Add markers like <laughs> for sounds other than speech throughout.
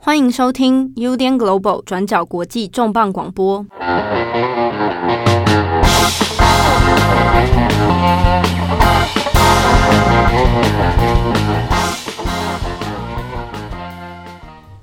欢迎收听 UDN Global 转角国际重磅广播。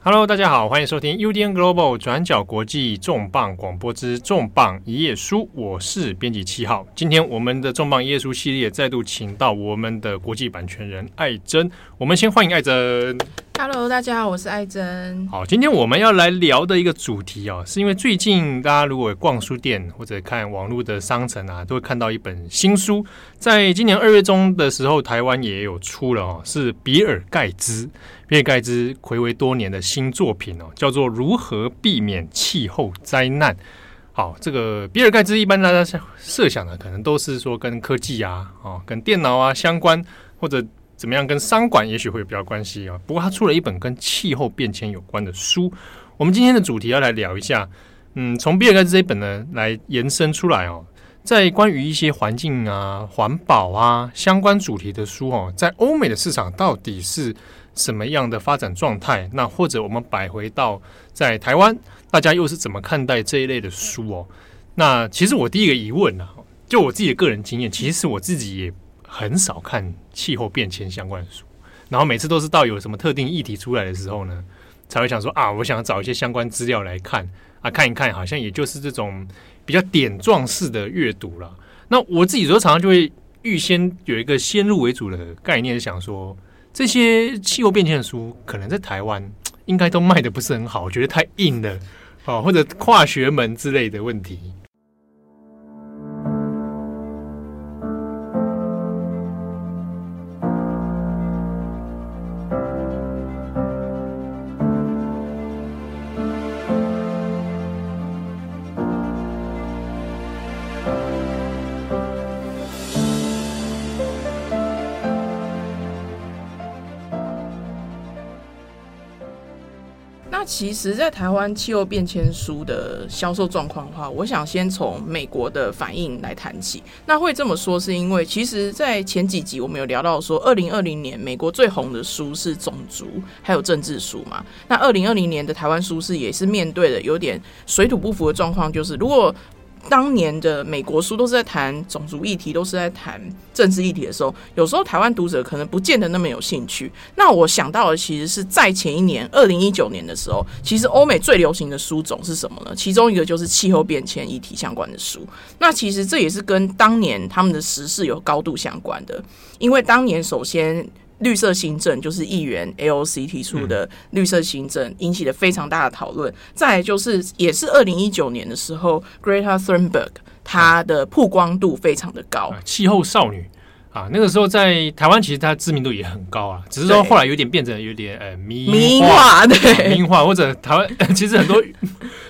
Hello，大家好，欢迎收听 UDN Global 转角国际重磅广播之重磅一页书，我是编辑七号。今天我们的重磅一页书系列再度请到我们的国际版权人艾珍，我们先欢迎艾珍。Hello，大家好，我是艾珍。好，今天我们要来聊的一个主题哦，是因为最近大家如果逛书店或者看网络的商城啊，都会看到一本新书，在今年二月中的时候，台湾也有出了哦，是比尔盖茨，比尔盖茨睽违多年的新作品哦，叫做《如何避免气候灾难》。好，这个比尔盖茨一般大家设想的可能都是说跟科技啊、哦跟电脑啊相关，或者。怎么样跟商管也许会有比较关系啊？不过他出了一本跟气候变迁有关的书。我们今天的主题要来聊一下，嗯，从比尔盖茨这一本呢来延伸出来哦，在关于一些环境啊、环保啊相关主题的书哦，在欧美的市场到底是什么样的发展状态？那或者我们摆回到在台湾，大家又是怎么看待这一类的书哦？那其实我第一个疑问呢，就我自己的个人经验，其实我自己也。很少看气候变迁相关的书，然后每次都是到有什么特定议题出来的时候呢，才会想说啊，我想找一些相关资料来看啊，看一看，好像也就是这种比较点状式的阅读了。那我自己有时候常常就会预先有一个先入为主的概念，想说这些气候变迁的书可能在台湾应该都卖得不是很好，我觉得太硬了啊，或者跨学门之类的问题。其实，在台湾气候变迁书的销售状况的话，我想先从美国的反应来谈起。那会这么说，是因为其实，在前几集我们有聊到说，二零二零年美国最红的书是种族还有政治书嘛。那二零二零年的台湾书市也是面对的有点水土不服的状况，就是如果当年的美国书都是在谈种族议题，都是在谈政治议题的时候，有时候台湾读者可能不见得那么有兴趣。那我想到的其实是在前一年，二零一九年的时候，其实欧美最流行的书种是什么呢？其中一个就是气候变迁议题相关的书。那其实这也是跟当年他们的时事有高度相关的，因为当年首先。绿色新政就是议员 AOC 提出的绿色新政，引起了非常大的讨论。再来就是，也是二零一九年的时候，Greta Thunberg 她的曝光度非常的高，气候少女啊，那个时候在台湾其实她知名度也很高啊，只是说后来有点变成有点呃迷迷化，对迷化或者台湾 <laughs> 其实很多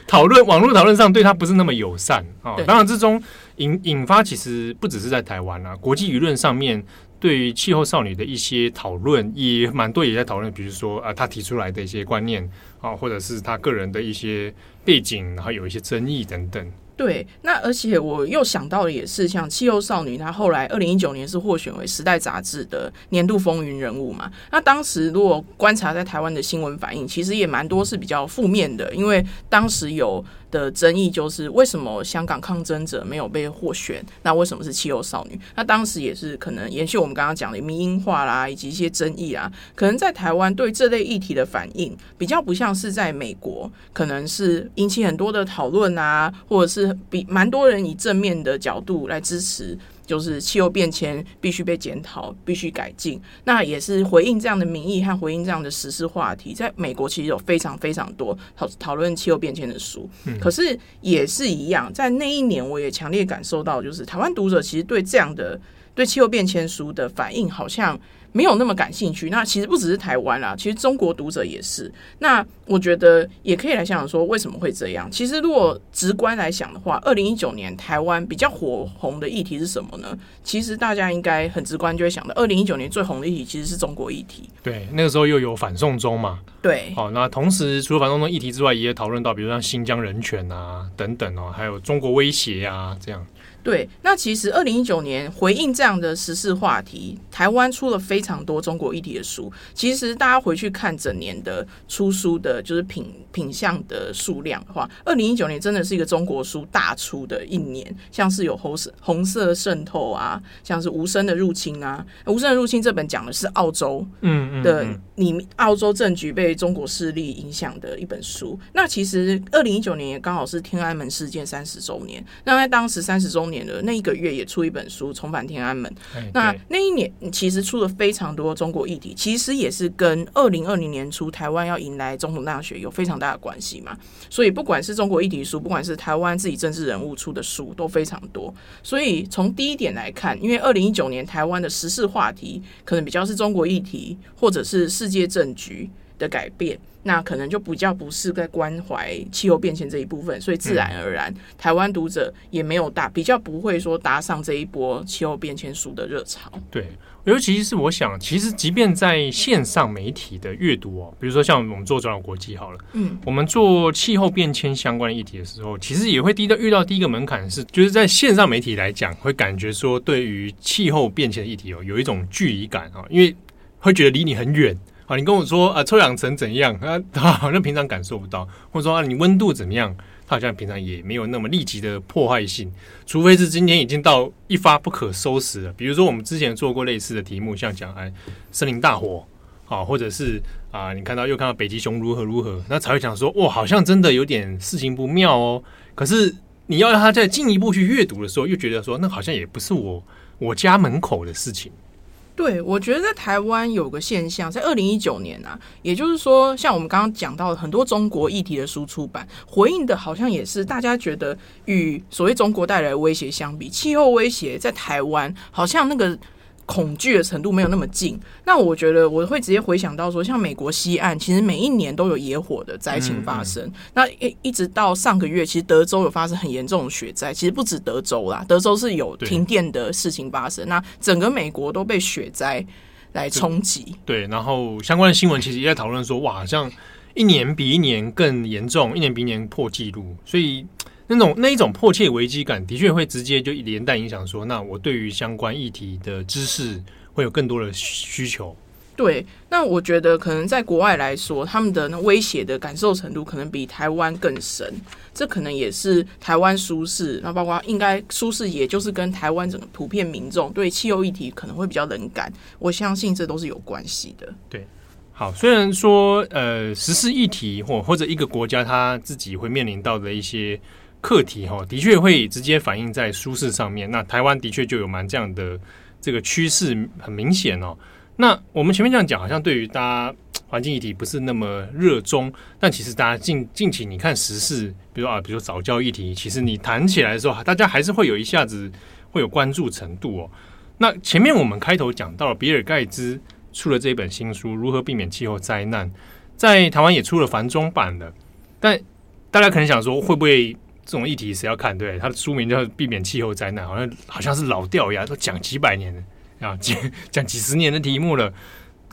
讨论网络讨论上对她不是那么友善啊。当然之中引引发其实不只是在台湾啊，国际舆论上面。对于气候少女的一些讨论也蛮多，也在讨论，比如说啊，她提出来的一些观念啊，或者是她个人的一些背景，然后有一些争议等等。对，那而且我又想到的也是，像气候少女，她后来二零一九年是获选为《时代》杂志的年度风云人物嘛。那当时如果观察在台湾的新闻反应，其实也蛮多是比较负面的，因为当时有。的争议就是为什么香港抗争者没有被获选？那为什么是气候少女？那当时也是可能延续我们刚刚讲的民营化啦，以及一些争议啊，可能在台湾对这类议题的反应比较不像是在美国，可能是引起很多的讨论啊，或者是比蛮多人以正面的角度来支持。就是气候变迁必须被检讨，必须改进。那也是回应这样的民意和回应这样的时事话题。在美国其实有非常非常多讨讨论气候变迁的书，嗯，可是也是一样，在那一年我也强烈感受到，就是台湾读者其实对这样的对气候变迁书的反应好像。没有那么感兴趣。那其实不只是台湾啦，其实中国读者也是。那我觉得也可以来想想说，为什么会这样？其实如果直观来想的话，二零一九年台湾比较火红的议题是什么呢？其实大家应该很直观就会想到，二零一九年最红的议题其实是中国议题。对，那个时候又有反送中嘛。对。好，那同时除了反送中议题之外，也讨论到，比如像新疆人权啊等等哦，还有中国威胁啊这样。对，那其实二零一九年回应这样的时事话题，台湾出了非常多中国议题的书。其实大家回去看整年的出书的，就是品品相的数量的话，二零一九年真的是一个中国书大出的一年。像是有红色红色渗透啊，像是无声的入侵啊，无声的入侵这本讲的是澳洲嗯嗯的你澳洲政局被中国势力影响的一本书。那其实二零一九年也刚好是天安门事件三十周年，那在当时三十周年。年的那一个月也出一本书《重返天安门》，那那一年其实出了非常多中国议题，其实也是跟二零二零年初台湾要迎来总统大学有非常大的关系嘛。所以不管是中国议题书，不管是台湾自己政治人物出的书，都非常多。所以从第一点来看，因为二零一九年台湾的时事话题可能比较是中国议题，或者是世界政局的改变。那可能就比较不是在关怀气候变迁这一部分，所以自然而然，台湾读者也没有大，比较不会说搭上这一波气候变迁书的热潮。对，尤其是我想，其实即便在线上媒体的阅读哦，比如说像我们做转角国际好了，嗯，我们做气候变迁相关的议题的时候，其实也会第一个遇到第一个门槛是，就是在线上媒体来讲，会感觉说对于气候变迁的议题哦，有一种距离感啊，因为会觉得离你很远。好，你跟我说啊，臭氧层怎样？啊，他好像平常感受不到，或者说啊，你温度怎么样？他好像平常也没有那么立即的破坏性，除非是今天已经到一发不可收拾了。比如说，我们之前做过类似的题目，像讲哎，森林大火，啊，或者是啊，你看到又看到北极熊如何如何，那才会讲说，哇，好像真的有点事情不妙哦。可是你要让他再进一步去阅读的时候，又觉得说，那好像也不是我我家门口的事情。对，我觉得在台湾有个现象，在二零一九年啊，也就是说，像我们刚刚讲到的很多中国议题的输出版，回应的好像也是大家觉得与所谓中国带来的威胁相比，气候威胁在台湾好像那个。恐惧的程度没有那么近，那我觉得我会直接回想到说，像美国西岸，其实每一年都有野火的灾情发生。嗯嗯、那一一直到上个月，其实德州有发生很严重的雪灾，其实不止德州啦，德州是有停电的事情发生。那整个美国都被雪灾来冲击。对，然后相关的新闻其实也在讨论说，哇，好像一年比一年更严重，一年比一年破纪录，所以。那种那一种迫切危机感，的确会直接就连带影响说，那我对于相关议题的知识会有更多的需求。对，那我觉得可能在国外来说，他们的那威胁的感受程度可能比台湾更深。这可能也是台湾舒适，那包括应该舒适，也就是跟台湾整个普遍民众对气候议题可能会比较冷感。我相信这都是有关系的。对，好，虽然说呃，时事议题或或者一个国家他自己会面临到的一些。课题哈，的确会直接反映在舒适上面。那台湾的确就有蛮这样的这个趋势，很明显哦。那我们前面这样讲，好像对于大家环境议题不是那么热衷，但其实大家近近期你看时事，比如啊，比如说早教议题，其实你谈起来的时候，大家还是会有一下子会有关注程度哦。那前面我们开头讲到了比尔盖茨出了这本新书《如何避免气候灾难》，在台湾也出了繁中版的，但大家可能想说会不会？这种议题谁要看？对，他的书名叫《避免气候灾难》，好像好像是老掉牙，都讲几百年啊，讲讲几十年的题目了。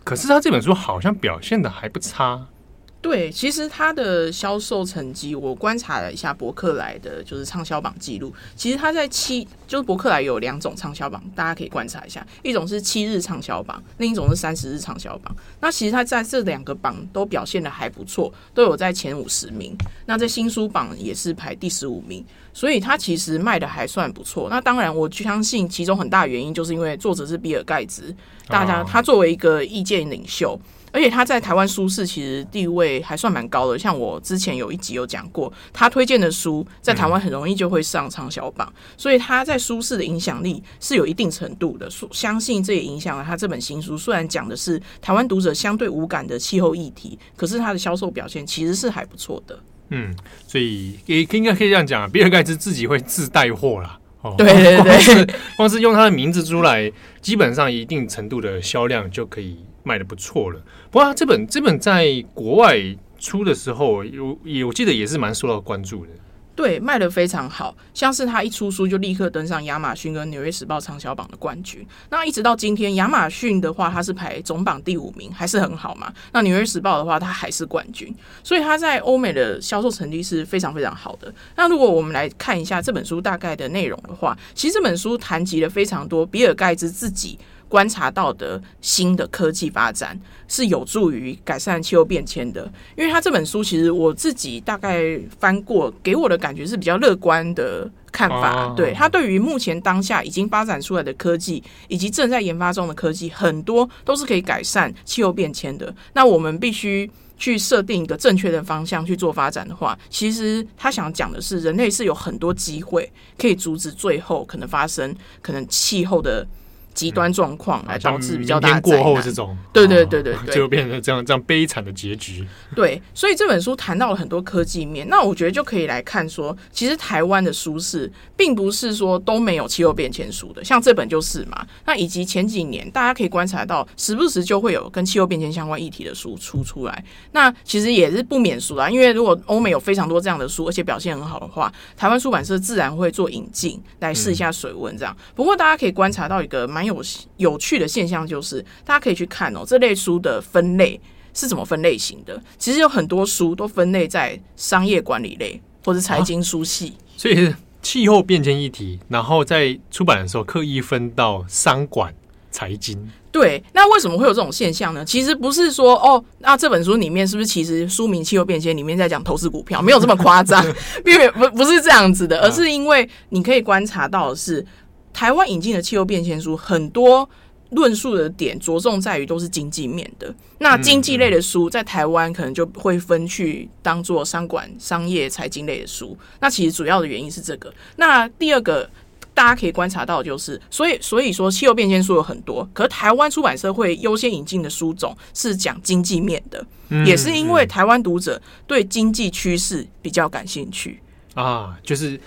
可是他这本书好像表现的还不差。对，其实它的销售成绩，我观察了一下博客来的就是畅销榜记录。其实它在七，就是博客来有两种畅销榜，大家可以观察一下，一种是七日畅销榜，另一种是三十日畅销榜。那其实它在这两个榜都表现的还不错，都有在前五十名。那在新书榜也是排第十五名，所以它其实卖的还算不错。那当然，我相信其中很大原因就是因为作者是比尔盖茨，大家他作为一个意见领袖。而且他在台湾书市其实地位还算蛮高的，像我之前有一集有讲过，他推荐的书在台湾很容易就会上畅销榜，所以他在书市的影响力是有一定程度的。相信这也影响了他这本新书，虽然讲的是台湾读者相对无感的气候议题，可是他的销售表现其实是还不错的。嗯，所以也应该可以这样讲，比尔盖茨自己会自带货啦。哦，<laughs> 对对对，光是，光是用他的名字出来，基本上一定程度的销量就可以。卖的不错了，不过这本这本在国外出的时候，有也我记得也是蛮受到关注的。对，卖得非常好，像是他一出书就立刻登上亚马逊跟纽约时报畅销榜的冠军。那一直到今天，亚马逊的话，它是排总榜第五名，还是很好嘛？那纽约时报的话，它还是冠军，所以它在欧美的销售成绩是非常非常好的。那如果我们来看一下这本书大概的内容的话，其实这本书谈及了非常多比尔盖茨自己。观察到的新的科技发展是有助于改善气候变迁的，因为他这本书其实我自己大概翻过，给我的感觉是比较乐观的看法。Oh. 对，他对于目前当下已经发展出来的科技以及正在研发中的科技，很多都是可以改善气候变迁的。那我们必须去设定一个正确的方向去做发展的话，其实他想讲的是，人类是有很多机会可以阻止最后可能发生可能气候的。极端状况来导致比较大的过后这种，对对对对对，就变成这样这样悲惨的结局。对，所以这本书谈到了很多科技面，那我觉得就可以来看说，其实台湾的书市并不是说都没有气候变迁书的，像这本就是嘛。那以及前几年大家可以观察到，时不时就会有跟气候变迁相关议题的书出出来。那其实也是不免俗啦，因为如果欧美有非常多这样的书，而且表现很好的话，台湾出版社自然会做引进来试一下水温这样。不过大家可以观察到一个蛮。有有趣的现象就是，大家可以去看哦，这类书的分类是怎么分类型的？其实有很多书都分类在商业管理类或者财经书系，啊，所以是气候变迁议题，然后在出版的时候刻意分到商管、财经。对，那为什么会有这种现象呢？其实不是说哦，那这本书里面是不是其实书名《气候变迁》里面在讲投资股票，没有这么夸张，<laughs> 并不不是这样子的，而是因为你可以观察到的是。台湾引进的气候变迁书，很多论述的点着重在于都是经济面的。那经济类的书在台湾可能就会分去当做商管、商业、财经类的书。那其实主要的原因是这个。那第二个大家可以观察到就是，所以 <laughs> 所以说气候变迁书有很多，可是台湾出版社会优先引进的书种是讲经济面的，也是因为台湾读者对经济趋势比较感兴趣啊，就是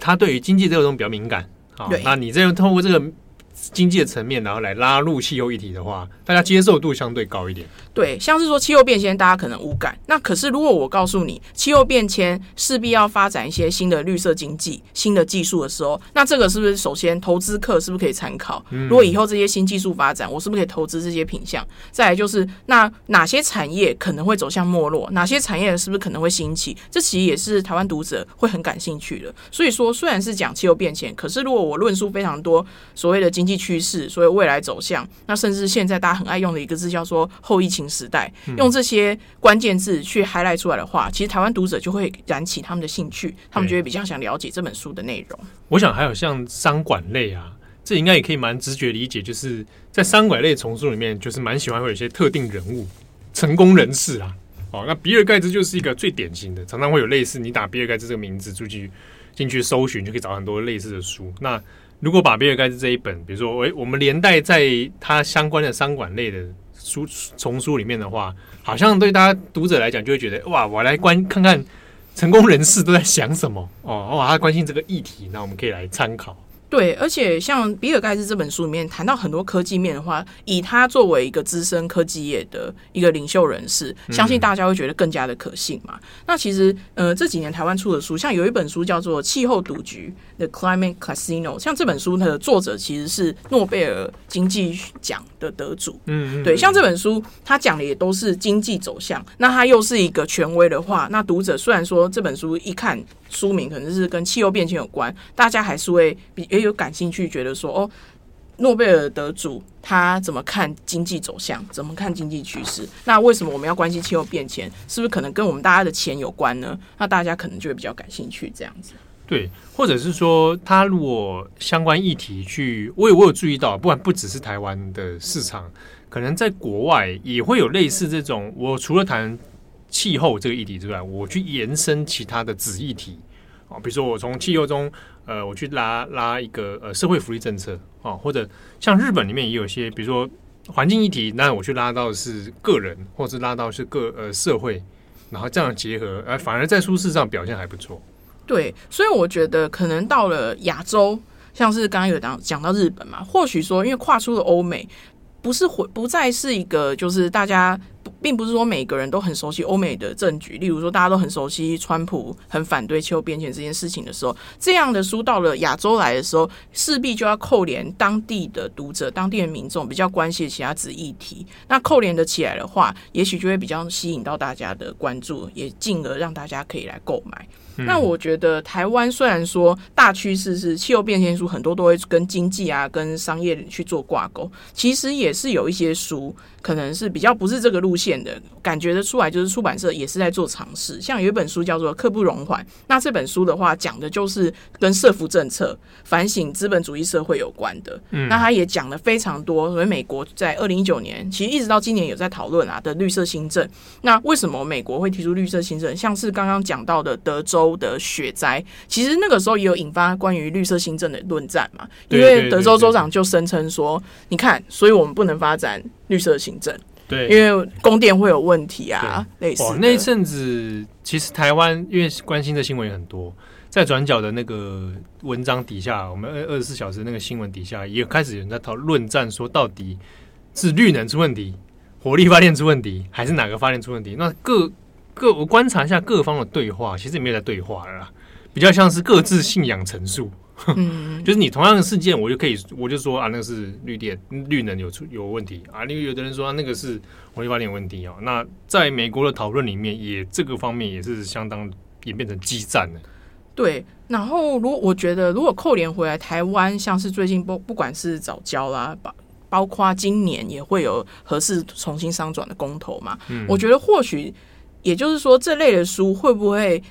他对于经济这个东西比较敏感。好，那你这样透过这个经济的层面，然后来拉入气候议题的话，大家接受度相对高一点。对，像是说气候变迁，大家可能无感。那可是如果我告诉你，气候变迁势必要发展一些新的绿色经济、新的技术的时候，那这个是不是首先投资客是不是可以参考？如果以后这些新技术发展，我是不是可以投资这些品项？再来就是，那哪些产业可能会走向没落？哪些产业是不是可能会兴起？这其实也是台湾读者会很感兴趣的。所以说，虽然是讲气候变迁，可是如果我论述非常多所谓的经济趋势，所以未来走向，那甚至现在大家很爱用的一个字叫做后疫情。时代用这些关键字去 highlight 出来的话，其实台湾读者就会燃起他们的兴趣，他们就会比较想了解这本书的内容。我想还有像商管类啊，这应该也可以蛮直觉理解，就是在商管类丛书里面，就是蛮喜欢会有一些特定人物、成功人士啊。哦，那比尔盖茨就是一个最典型的，常常会有类似你打比尔盖茨这个名字出去进去搜寻，就可以找到很多类似的书。那如果把比尔盖茨这一本，比如说，诶，我们连带在他相关的商管类的。书丛书里面的话，好像对大家读者来讲，就会觉得哇，我来观看看成功人士都在想什么哦，哇，他关心这个议题，那我们可以来参考。对，而且像比尔盖茨这本书里面谈到很多科技面的话，以他作为一个资深科技业的一个领袖人士，相信大家会觉得更加的可信嘛。嗯、那其实呃这几年台湾出的书，像有一本书叫做《气候赌局》The Climate Casino，像这本书它的作者其实是诺贝尔经济奖的得主。嗯，嗯，对，像这本书他讲的也都是经济走向，那他又是一个权威的话，那读者虽然说这本书一看书名可能是跟气候变迁有关，大家还是会比也有感兴趣，觉得说哦，诺贝尔得主他怎么看经济走向，怎么看经济趋势？那为什么我们要关心气候变迁？是不是可能跟我们大家的钱有关呢？那大家可能就会比较感兴趣这样子。对，或者是说，他如果相关议题去，我有我有注意到，不管不只是台湾的市场，可能在国外也会有类似这种。我除了谈气候这个议题之外，我去延伸其他的子议题啊，比如说我从气候中。呃，我去拉拉一个呃社会福利政策啊，或者像日本里面也有些，比如说环境议题，那我去拉到是个人，或者拉到是个呃社会，然后这样结合，呃，反而在舒适上表现还不错。对，所以我觉得可能到了亚洲，像是刚刚有讲讲到日本嘛，或许说因为跨出了欧美，不是回不再是一个就是大家并不是说每个人都很熟悉欧美的政局，例如说大家都很熟悉川普很反对气候变迁这件事情的时候，这样的书到了亚洲来的时候，势必就要扣连当地的读者、当地的民众比较关心的其他子议题。那扣连的起来的话，也许就会比较吸引到大家的关注，也进而让大家可以来购买。嗯、那我觉得台湾虽然说大趋势是气候变迁书很多都会跟经济啊、跟商业去做挂钩，其实也是有一些书可能是比较不是这个路线的，感觉得出来就是出版社也是在做尝试。像有一本书叫做《刻不容缓》，那这本书的话讲的就是跟社福政策、反省资本主义社会有关的。嗯，那他也讲了非常多，所以美国在二零一九年，其实一直到今年有在讨论啊的绿色新政。那为什么美国会提出绿色新政？像是刚刚讲到的德州。州的雪灾，其实那个时候也有引发关于绿色新政的论战嘛，因为德州州长就声称说，你看，所以我们不能发展绿色行政，对，因为供电会有问题啊，类似。那一阵子，其实台湾因为关心的新闻也很多，在转角的那个文章底下，我们二二十四小时那个新闻底下，也开始有人在讨论战，说到底是绿能出问题，火力发电出问题，还是哪个发电出问题？那各。各我观察一下各方的对话，其实也没有在对话了啦，比较像是各自信仰陈述。<laughs> 嗯，就是你同样的事件，我就可以我就说啊，那个是绿电绿能有出有问题啊，因为有的人说、啊、那个是火力发电有问题啊。那在美国的讨论里面，也这个方面也是相当演变成激战的。对，然后如果我觉得如果扣连回来台湾，像是最近不不管是早交啦，包包括今年也会有合适重新商转的公投嘛，嗯，我觉得或许。也就是说，这类的书会不会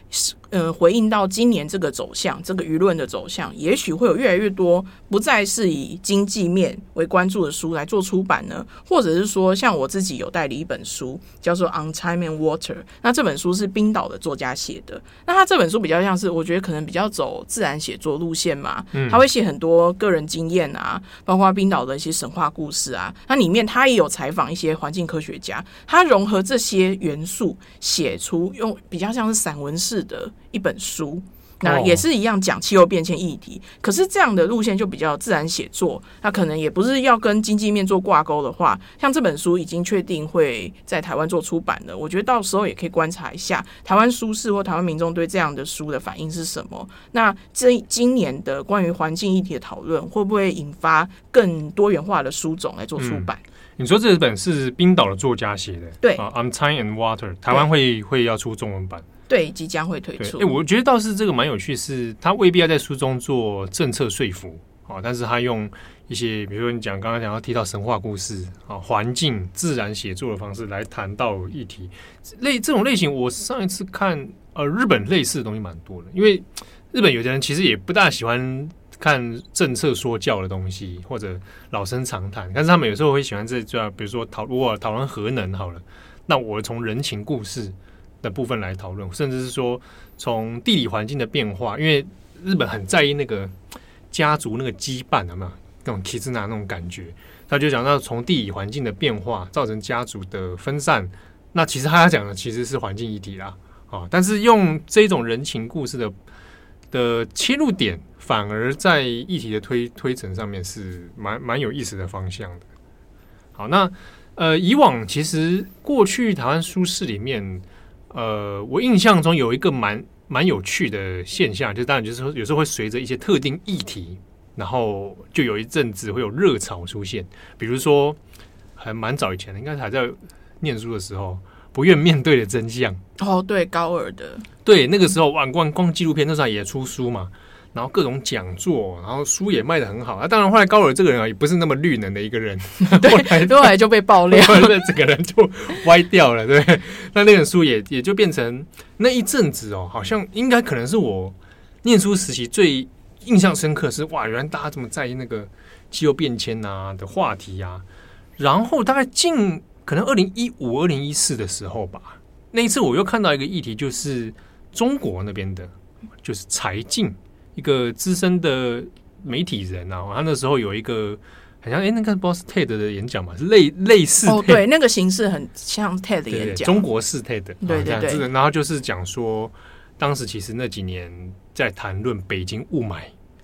是？嗯，回应到今年这个走向，这个舆论的走向，也许会有越来越多不再是以经济面为关注的书来做出版呢，或者是说，像我自己有代理一本书，叫做《On Time and Water》，那这本书是冰岛的作家写的，那他这本书比较像是，我觉得可能比较走自然写作路线嘛，嗯他会写很多个人经验啊，包括冰岛的一些神话故事啊，那里面他也有采访一些环境科学家，他融合这些元素，写出用比较像是散文式的。一本书，那也是一样讲气候变迁议题，哦，可是这样的路线就比较自然写作，那可能也不是要跟经济面做挂钩的话，像这本书已经确定会在台湾做出版了，我觉得到时候也可以观察一下台湾书市或台湾民众对这样的书的反应是什么。那这今年的关于环境议题的讨论，会不会引发更多元化的书种来做出版？嗯，你说这本是冰岛的作家写的，对啊，On Time and Water，台湾会会要出中文版。对，即将会推出。哎、欸，我觉得倒是这个蛮有趣，是他未必要在书中做政策说服啊，但是他用一些，比如说你讲刚刚讲到提到神话故事啊、环境、自然写作的方式来谈到议题。类这种类型，我上一次看呃日本类似的东西蛮多的，因为日本有的人其实也不大喜欢看政策说教的东西或者老生常谈，但是他们有时候会喜欢这叫比如说讨如果讨论核能好了，那我从人情故事。的部分来讨论，甚至是说从地理环境的变化，因为日本很在意那个家族那个羁绊，有没有那种 k i z 那种感觉？他就讲到从地理环境的变化造成家族的分散，那其实他讲的其实是环境议题啦，啊，但是用这种人情故事的的切入点，反而在议题的推推陈上面是蛮蛮有意思的方向的。好，那呃，以往其实过去台湾书市里面。呃，我印象中有一个蛮蛮有趣的现象，就当然就是说，有时候会随着一些特定议题，然后就有一阵子会有热潮出现。比如说，还蛮早以前的，应该还在念书的时候，不愿面对的真相。哦，对，高尔的，对，那个时候哇，逛逛纪录片那时候也出书嘛。然后各种讲座，然后书也卖的很好。那、啊、当然，后来高尔这个人啊，也不是那么绿能的一个人，<laughs> 对，后来就被爆料，<laughs> 那整个人就歪掉了，对。那那本书也也就变成那一阵子哦，好像应该可能是我念书时期最印象深刻是哇，原来大家这么在意那个气候变迁啊的话题啊。然后大概近可能二零一五、二零一四的时候吧，那一次我又看到一个议题，就是中国那边的，就是柴静。一个资深的媒体人啊，他那时候有一个好像哎，那个 Boss TED 的演讲嘛，是类类似哦，对，那个形式很像 TED 的演讲，对对，中国式 TED，对对对，对，然后就是讲说，当时其实那几年在谈论北京雾霾，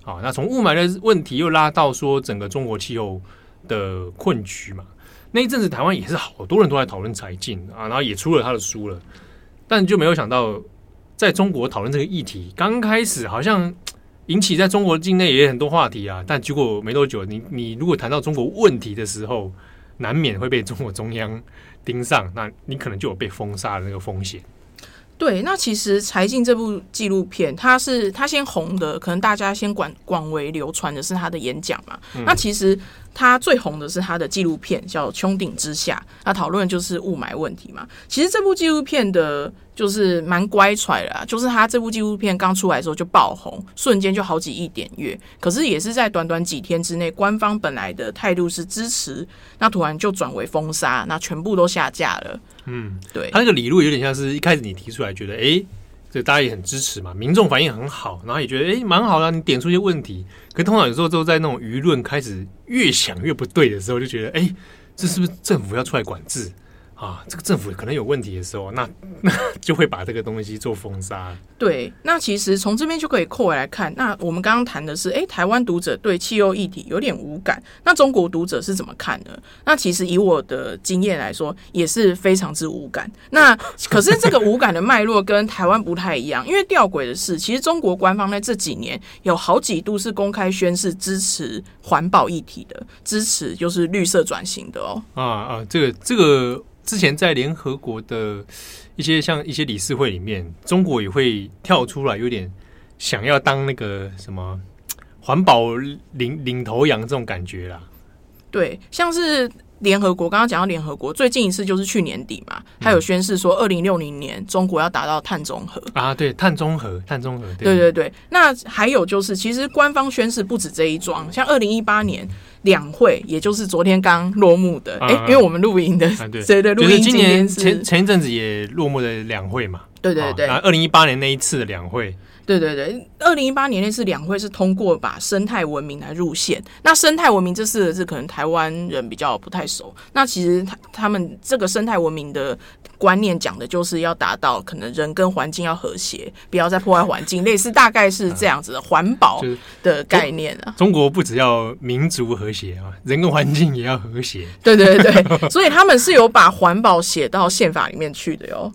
啊，那从雾霾的问题又拉到说整个中国气候的困局嘛，那一阵子台湾也是好多人都在讨论柴进啊，然后也出了他的书了，但就没有想到在中国讨论这个议题，刚开始好像引起在中国境内也有很多话题啊，但结果没多久，你你如果谈到中国问题的时候，难免会被中国中央盯上，那你可能就有被封杀的那个风险。对，那其实柴静这部纪录片，它是它先红的，可能大家先广广为流传的是他的演讲嘛。嗯、那其实他最红的是他的纪录片，叫《穹顶之下》，他讨论的就是雾霾问题嘛。其实这部纪录片的，就是蛮乖揣的，就是他这部纪录片刚出来的时候就爆红，瞬间就好几亿点阅。可是也是在短短几天之内，官方本来的态度是支持，那突然就转为封杀，那全部都下架了。嗯，对，他那个理路有点像是一开始你提出来，觉得哎，这大家也很支持嘛，民众反应很好，然后也觉得哎蛮好的，你点出一些问题。可通常有时候都在那种舆论开始越想越不对的时候，就觉得哎，这是不是政府要出来管制？啊，这个政府可能有问题的时候，那那 <laughs> 就会把这个东西做封杀。对，那其实从这边就可以扣回来看。那我们刚刚谈的是，哎，台湾读者对气候议题有点无感，那中国读者是怎么看的？那其实以我的经验来说，也是非常之无感。那可是这个无感的脉络跟台湾不太一样，因为吊诡的是，其实中国官方在这几年有好几度是公开宣示支持环保议题的，支持就是绿色转型的哦。啊啊，这个这个。之前在联合国的一些像一些理事会里面，中国也会跳出来，有点想要当那个什么环保领领头羊这种感觉啦。对，像是联合国，刚刚讲到联合国最近一次就是去年底嘛，还有宣誓说二零六零年中国要达到碳中和啊，对，碳中和，碳中和，对对对对。那还有就是，其实官方宣誓不止这一桩，像二零一八年。两会，也就是昨天刚落幕的，哎、啊，因为我们录音的，啊、对。对对，录音今年前前一阵子也落幕的两会嘛，对对对，二零一八年那一次的两会。对对对，二零一八年那次两会是通过把生态文明来入宪。那生态文明这四个字可能台湾人比较不太熟。那其实他他们这个生态文明的观念讲的就是要达到可能人跟环境要和谐，不要再破坏环境，<laughs> 类似大概是这样子的环保的概念啊。中国不只要民族和谐啊，人跟环境也要和谐。对对对，所以他们是有把环保写到宪法里面去的哟。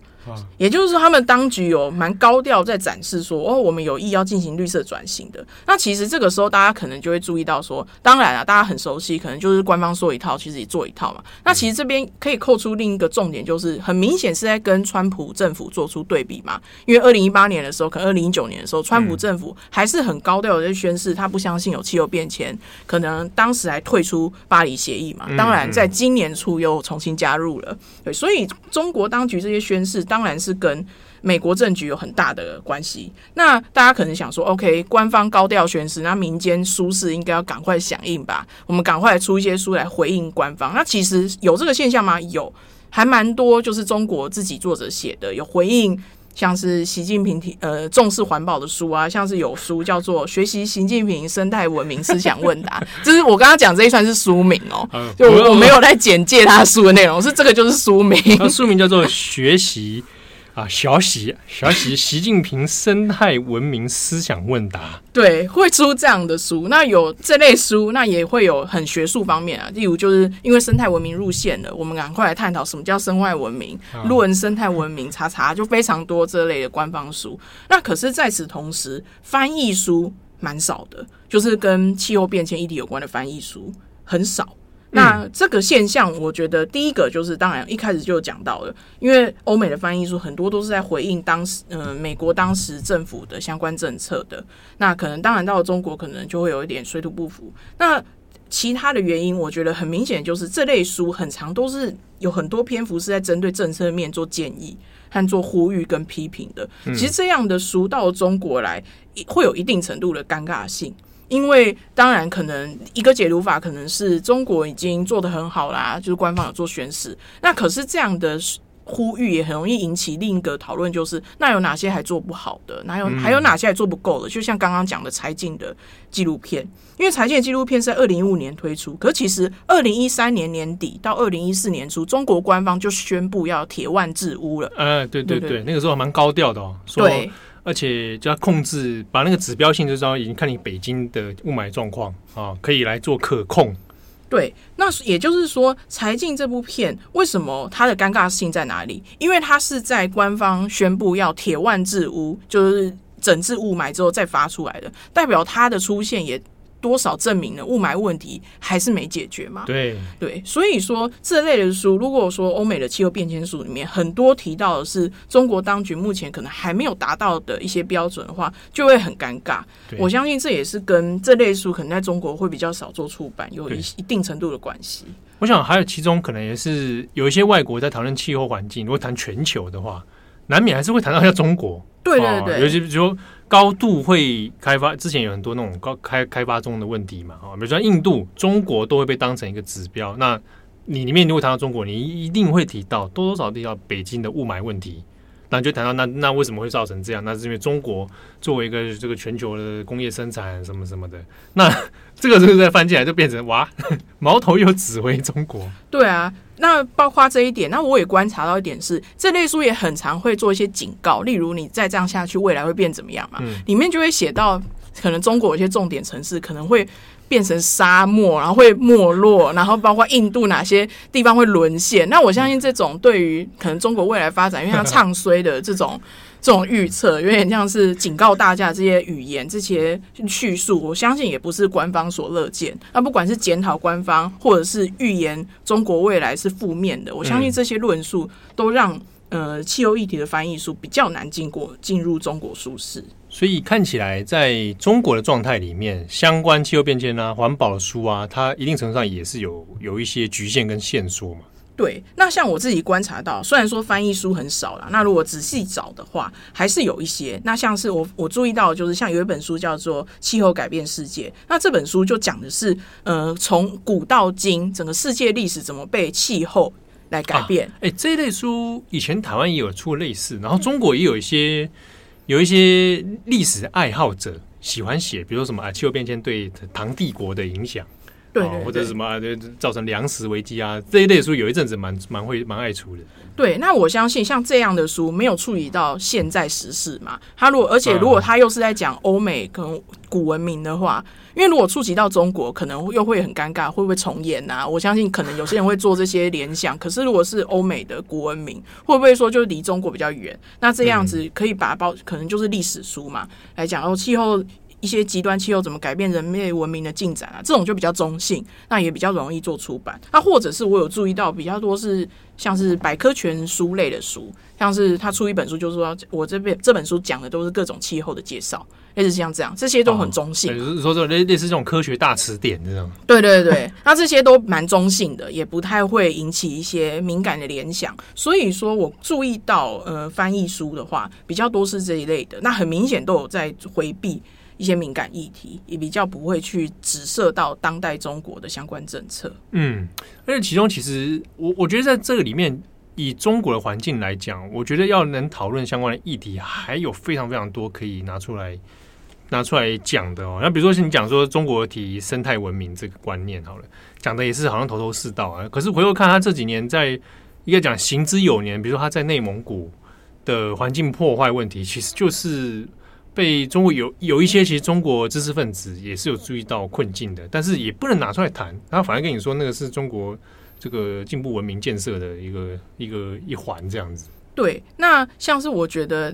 也就是说，他们当局有蛮高调在展示说，哦，我们有意要进行绿色转型的。那其实这个时候，大家可能就会注意到说，当然啊，大家很熟悉，可能就是官方说一套，其实也做一套嘛。那其实这边可以扣出另一个重点，就是很明显是在跟川普政府做出对比嘛。因为二零一八年的时候，可能二零一九年的时候，川普政府还是很高调的在宣誓，他不相信有气候变迁，可能当时还退出巴黎协议嘛。当然，在今年初又重新加入了。对，所以中国当局这些宣誓。当然是跟美国政局有很大的关系。那大家可能想说，OK，官方高调宣誓，那民间书士应该要赶快响应吧？我们赶快出一些书来回应官方。那其实有这个现象吗？有，还蛮多，就是中国自己作者写的有回应，像是习近平提呃重视环保的书啊，像是有书叫做《学习习近平生态文明思想问答》，<laughs> 就是我刚刚讲这一串是书名哦，就我我没有在简介他书的内容，是这个就是书名，书名叫做《学习》。啊，小习小习，习近平生态文明思想问答，对，会出这样的书。那有这类书，那也会有很学术方面啊，例如就是因为生态文明入线了，我们赶快来探讨什么叫生态文明，论生态文明，查查就非常多这类的官方书。那可是在此同时，翻译书蛮少的，就是跟气候变迁议题有关的翻译书很少。那这个现象，我觉得第一个就是，当然一开始就讲到了，因为欧美的翻译书很多都是在回应当时，呃，美国当时政府的相关政策的。那可能当然到了中国，可能就会有一点水土不服。那其他的原因，我觉得很明显，就是这类书很长都是有很多篇幅是在针对政策面做建议和做呼吁跟批评的。其实这样的书到中国来，会有一定程度的尴尬性。因为当然可能一个解读法可能是中国已经做得很好啦，就是官方有做宣示。那可是这样的呼吁也很容易引起另一个讨论，就是那有哪些还做不好的？哪有还有哪些还做不够的？就像刚刚讲的柴进的纪录片，因为柴进的纪录片是在二零一五年推出，可是其实二零一三年年底到二零一四年初，中国官方就宣布要铁腕治污了。呃，对对对，那个时候蛮高调的哦。说对。而且就要控制，把那个指标性就知道已经看你北京的雾霾状况啊，可以来做可控。对，那也就是说，柴静这部片为什么它的尴尬性在哪里？因为它是在官方宣布要铁腕治污，就是整治雾霾之后再发出来的，代表它的出现也。多少证明了雾霾问题还是没解决嘛？对对，所以说这类的书，如果说欧美的气候变迁书里面很多提到的是中国当局目前可能还没有达到的一些标准的话，就会很尴尬。我相信这也是跟这类书可能在中国会比较少做出版有一一定程度的关系。我想还有其中可能也是有一些外国在讨论气候环境，如果谈全球的话，难免还是会谈到一下中国。对对对，尤其比如说。高度会开发，之前有很多那种高开开发中的问题嘛，啊，比如说印度、中国都会被当成一个指标。那你里面如果谈到中国，你一定会提到多多少少提到北京的雾霾问题。那就谈到那那为什么会造成这样？那是因为中国作为一个这个全球的工业生产什么什么的。那这个这个再翻进来就变成哇，<laughs> 矛头又指挥中国。对啊。那包括这一点，那我也观察到一点是，这类书也很常会做一些警告，例如你再这样下去，未来会变怎么样嘛？嗯、里面就会写到，可能中国有些重点城市可能会变成沙漠，然后会没落，然后包括印度哪些地方会沦陷。那我相信这种对于可能中国未来发展，因为它唱衰的这种。这种预测有点像是警告大家，这些语言、这些叙述，我相信也不是官方所乐见。那不管是检讨官方，或者是预言中国未来是负面的，我相信这些论述都让呃气候议题的翻译书比较难进过进入中国书市。所以看起来，在中国的状态里面，相关气候变迁啊、环保的书啊，它一定程度上也是有有一些局限跟限缩嘛。对，那像我自己观察到，虽然说翻译书很少啦，那如果仔细找的话，还是有一些。那像是我我注意到，就是像有一本书叫做《气候改变世界》，那这本书就讲的是，呃，从古到今，整个世界历史怎么被气候来改变。哎、啊，这一类书以前台湾也有出类似，然后中国也有一些有一些历史爱好者喜欢写，比如说什么啊，气候变迁对唐帝国的影响。对，对，对，或者什么造成粮食危机啊，这一类书有一阵子蛮蛮会蛮爱出的。对，那我相信像这样的书没有处理到现在时事嘛。他如果而且如果他又是在讲欧美跟古文明的话，因为如果触及到中国，可能又会很尴尬，会不会重演啊？我相信可能有些人会做这些联想。可是如果是欧美的古文明，会不会说就离中国比较远？那这样子可以把它包，可能就是历史书嘛来讲哦，气候。一些极端气候怎么改变人类文明的进展啊？这种就比较中性，那也比较容易做出版。那或者是我有注意到比较多是像是百科全书类的书，像是他出一本书，就是说我这边这本书讲的都是各种气候的介绍，类似像这样，这些都很中性。就是说这类类似这种科学大词典这样。对对对，那这些都蛮中性的，也不太会引起一些敏感的联想。所以说我注意到，呃，翻译书的话比较多是这一类的，那很明显都有在回避。一些敏感议题也比较不会去直射到当代中国的相关政策。嗯，而且其中其实我我觉得在这个里面，以中国的环境来讲，我觉得要能讨论相关的议题，还有非常非常多可以拿出来拿出来讲的哦。那比如说是你讲说中国提生态文明这个观念，好了，讲的也是好像头头是道啊。可是回头看他这几年在应该讲行之有年，比如说他在内蒙古的环境破坏问题，其实就是。被中国有有一些，其实中国知识分子也是有注意到困境的，但是也不能拿出来谈。他反而跟你说，那个是中国这个进步文明建设的一个一个一环这样子。对，那像是我觉得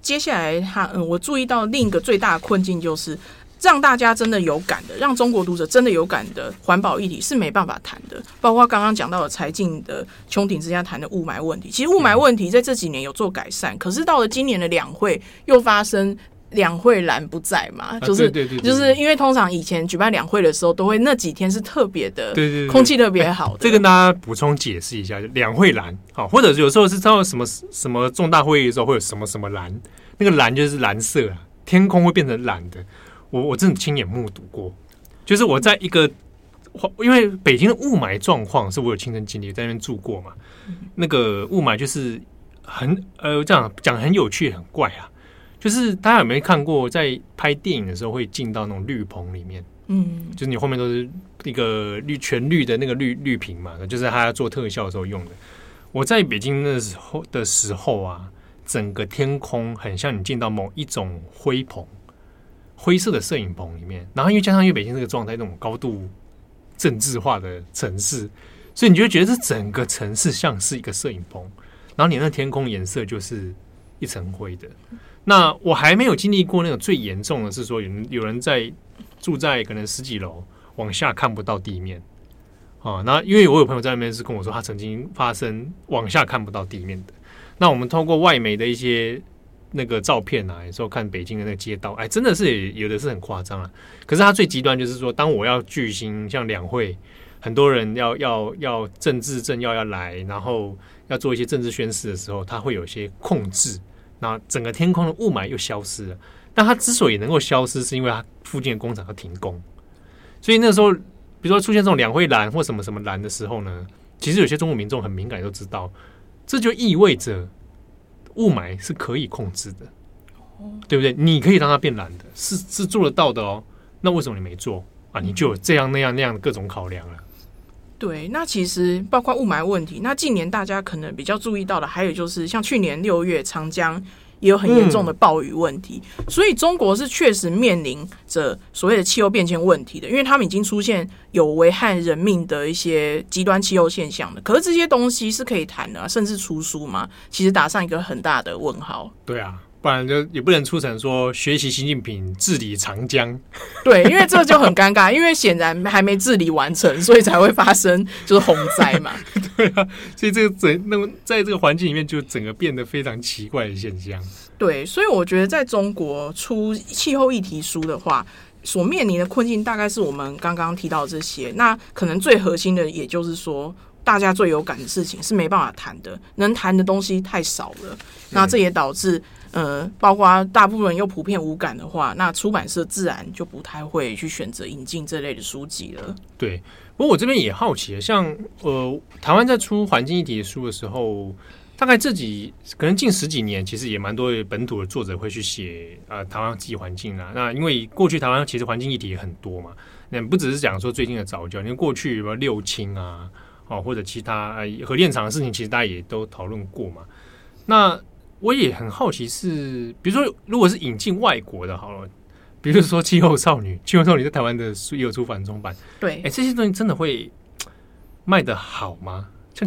接下来他嗯，我注意到另一个最大的困境就是让大家真的有感的，让中国读者真的有感的环保议题是没办法谈的。包括刚刚讲到的柴静的穹顶之下谈的雾霾问题，其实雾霾问题在这几年有做改善，可是到了今年的两会又发生。两会蓝不在嘛？就是就是因为通常以前举办两会的时候，都会那几天是特别的，对对，空气特别好。<laughs> 这跟大家补充解释一下，两会蓝好，或者有时候是到什么什么重大会议的时候，会有什么什么蓝，那个蓝就是蓝色啊，天空会变成蓝的。我我真的亲眼目睹过，就是我在一个，因为北京的雾霾状况是我有亲身经历，在那边住过嘛，那个雾霾就是很呃这样讲很有趣，很怪啊。就是大家有没有看过，在拍电影的时候会进到那种绿棚里面？嗯，就是你后面都是一个绿全绿的那个绿绿屏嘛，就是他要做特效的时候用的。我在北京那时候的时候啊，整个天空很像你进到某一种灰棚、灰色的摄影棚里面。然后因为加上因为北京这个状态，那种高度政治化的城市，所以你就觉得这整个城市像是一个摄影棚，然后你那天空颜色就是一层灰的。那我还没有经历过那种最严重的是说，有人有人在住在可能十几楼，往下看不到地面啊。那因为我有朋友在那边是跟我说，他曾经发生往下看不到地面的。那我们通过外媒的一些那个照片啊，有时候看北京的那个街道，哎，真的是有的是很夸张啊。可是他最极端就是说，当我要举行像两会，很多人要要 <laughs> 要政治政要要来，然后要做一些政治宣誓的时候，他会有一些控制。那整个天空的雾霾又消失了。但它之所以能够消失，是因为它附近的工厂要停工。所以那时候，比如说出现这种两会蓝或什么什么蓝的时候呢，其实有些中国民众很敏感，都知道，这就意味着雾霾是可以控制的，对不对？你可以让它变蓝的，是是做得到的哦。那为什么你没做啊？你就有这样那样那样的各种考量了。对，那其实包括雾霾问题，那近年大家可能比较注意到的，还有就是像去年六月长江也有很严重的暴雨问题，嗯、所以中国是确实面临着所谓的气候变迁问题的，因为他们已经出现有危害人命的一些极端气候现象了。可是这些东西是可以谈的、啊，甚至出书吗？其实打上一个很大的问号。对啊。不然就也不能出成说学习习近平治理长江，对，因为这就很尴尬，<laughs> 因为显然还没治理完成，所以才会发生 <laughs> 就是洪灾嘛。<laughs> 对啊，所以这个整那么在这个环境里面，就整个变得非常奇怪的现象。对，所以我觉得在中国出气候议题书的话，所面临的困境大概是我们刚刚提到的这些。那可能最核心的，也就是说，大家最有感的事情是没办法谈的，能谈的东西太少了。那这也导致。呃，包括大部分又普遍无感的话，那出版社自然就不太会去选择引进这类的书籍了。对，不过我这边也好奇，像呃，台湾在出环境议题的书的时候，大概这几可能近十几年，其实也蛮多本土的作者会去写呃台湾自己环境啊。那因为过去台湾其实环境议题也很多嘛，那不只是讲说最近的早教，因为过去什么六轻啊，哦或者其他呃核电厂的事情，其实大家也都讨论过嘛。那我也很好奇是，是比如说，如果是引进外国的，好了，比如说《气候少女》，《气候少女》在台湾的书也有出繁中版，对，哎，这些东西真的会 <tsk> 卖的好吗？就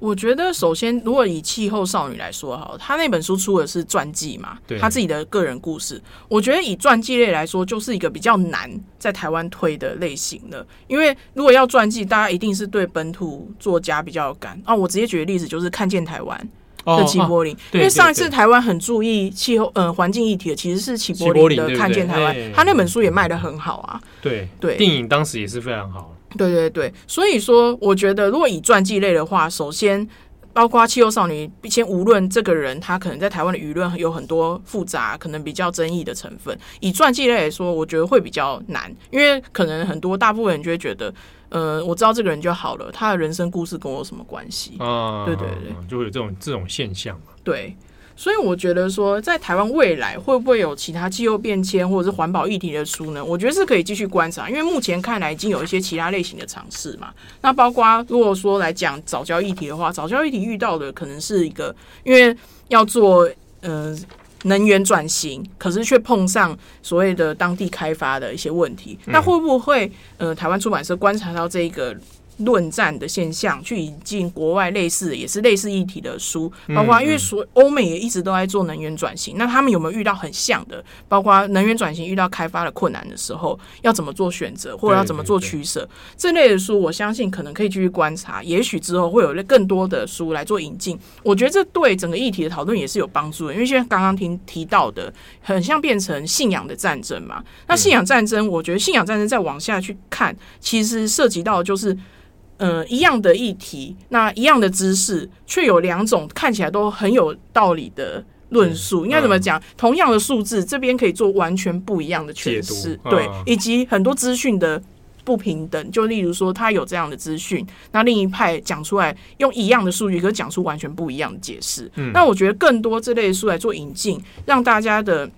我觉得，首先，如果以《气候少女》来说，哈，她那本书出的是传记嘛，对，他自己的个人故事，我觉得以传记类来说，就是一个比较难在台湾推的类型的，因为如果要传记，大家一定是对本土作家比较有感啊。我直接举的例子，就是《看见台湾》。的齐柏林，因为上一次台湾很注意气候呃环境议题的，其实是齐柏林的《看见台湾》，他那本书也卖的很好啊。对对，电影当时也是非常好。对对对，所以说我觉得如果以传记类的话，首先包括气候少女，先无论这个人他可能在台湾的舆论有很多复杂，可能比较争议的成分，以传记类来说，我觉得会比较难，因为可能很多大部分人就会觉得。呃，我知道这个人就好了，他的人生故事跟我有什么关系？啊，对对对，就会有这种这种现象嘛。对，所以我觉得说，在台湾未来会不会有其他气候变迁或者是环保议题的书呢？我觉得是可以继续观察，因为目前看来已经有一些其他类型的尝试嘛。那包括如果说来讲早教议题的话，早教议题遇到的可能是一个，因为要做呃。能源转型，可是却碰上所谓的当地开发的一些问题，那会不会呃，台湾出版社观察到这个？论战的现象，去引进国外类似也是类似议题的书，包括因为所欧美也一直都在做能源转型，那他们有没有遇到很像的？包括能源转型遇到开发的困难的时候，要怎么做选择，或者要怎么做取舍？这类的书，我相信可能可以继续观察，也许之后会有更多的书来做引进。我觉得这对整个议题的讨论也是有帮助的，因为现在刚刚听提到的，很像变成信仰的战争嘛。那信仰战争，我觉得信仰战争再往下去看，其实涉及到就是。呃，一样的议题，那一样的知识，却有两种看起来都很有道理的论述。应该怎么讲？同样的数字，这边可以做完全不一样的诠释，对，以及很多资讯的不平等。就例如说，他有这样的资讯，那另一派讲出来用一样的数据，可是讲出完全不一样的解释。那我觉得更多这类的书来做引进，让大家的。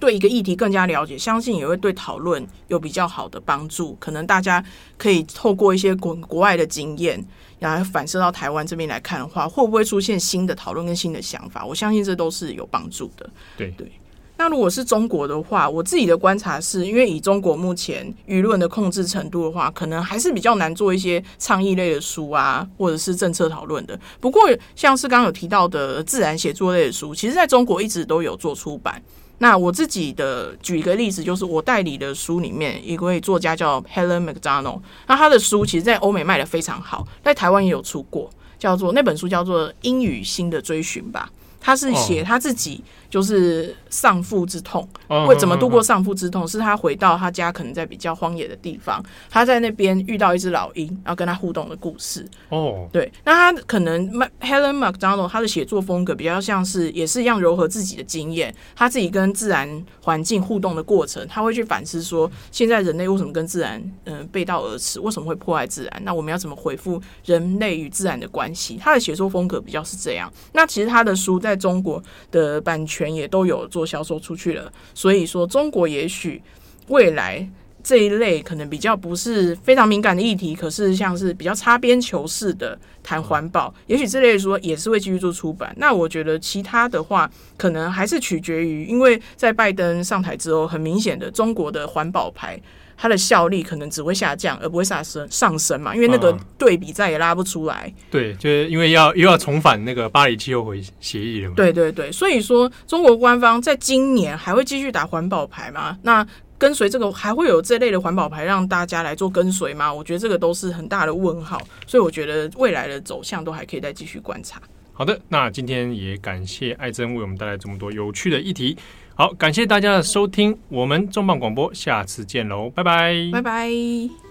对一个议题更加了解，相信也会对讨论有比较好的帮助。可能大家可以透过一些国国外的经验，然后反射到台湾这边来看的话，会不会出现新的讨论跟新的想法？我相信这都是有帮助的。对对，那如果是中国的话，我自己的观察是，因为以中国目前舆论的控制程度的话，可能还是比较难做一些倡议类的书啊，或者是政策讨论的。不过，像是刚刚有提到的自然写作类的书，其实在中国一直都有做出版。那我自己的举一个例子，就是我代理的书里面，一位作家叫 Helen McDonald，那他的书其实在欧美卖的非常好，在台湾也有出过，叫做那本书叫做《英语新的追寻》吧，他是写他自己。就是丧父之痛，会怎么度过丧父之痛？是他回到他家，可能在比较荒野的地方，他在那边遇到一只老鹰，然后跟他互动的故事。哦，对，那他可能 Helen McDonald 他的写作风格比较像是，也是一样柔和自己的经验，他自己跟自然环境互动的过程，他会去反思说，现在人类为什么跟自然嗯、呃、背道而驰？为什么会破坏自然？那我们要怎么回复人类与自然的关系？他的写作风格比较是这样。那其实他的书在中国的版权。也都有做销售出去了，所以说中国也许未来这一类可能比较不是非常敏感的议题，可是像是比较擦边球式的谈环保，也许这类说也是会继续做出版。那我觉得其他的话，可能还是取决于，因为在拜登上台之后，很明显的中国的环保牌。它的效力可能只会下降，而不会上升上升嘛，因为那个对比再也拉不出来。嗯、对，就是因为要又要重返那个巴黎气候回协议了嘛。对对对，所以说中国官方在今年还会继续打环保牌吗？那跟随这个还会有这类的环保牌让大家来做跟随吗？我觉得这个都是很大的问号。所以我觉得未来的走向都还可以再继续观察。好的，那今天也感谢艾珍为我们带来这么多有趣的议题。好，感谢大家的收听，我们重磅广播，下次见喽，拜拜，拜拜。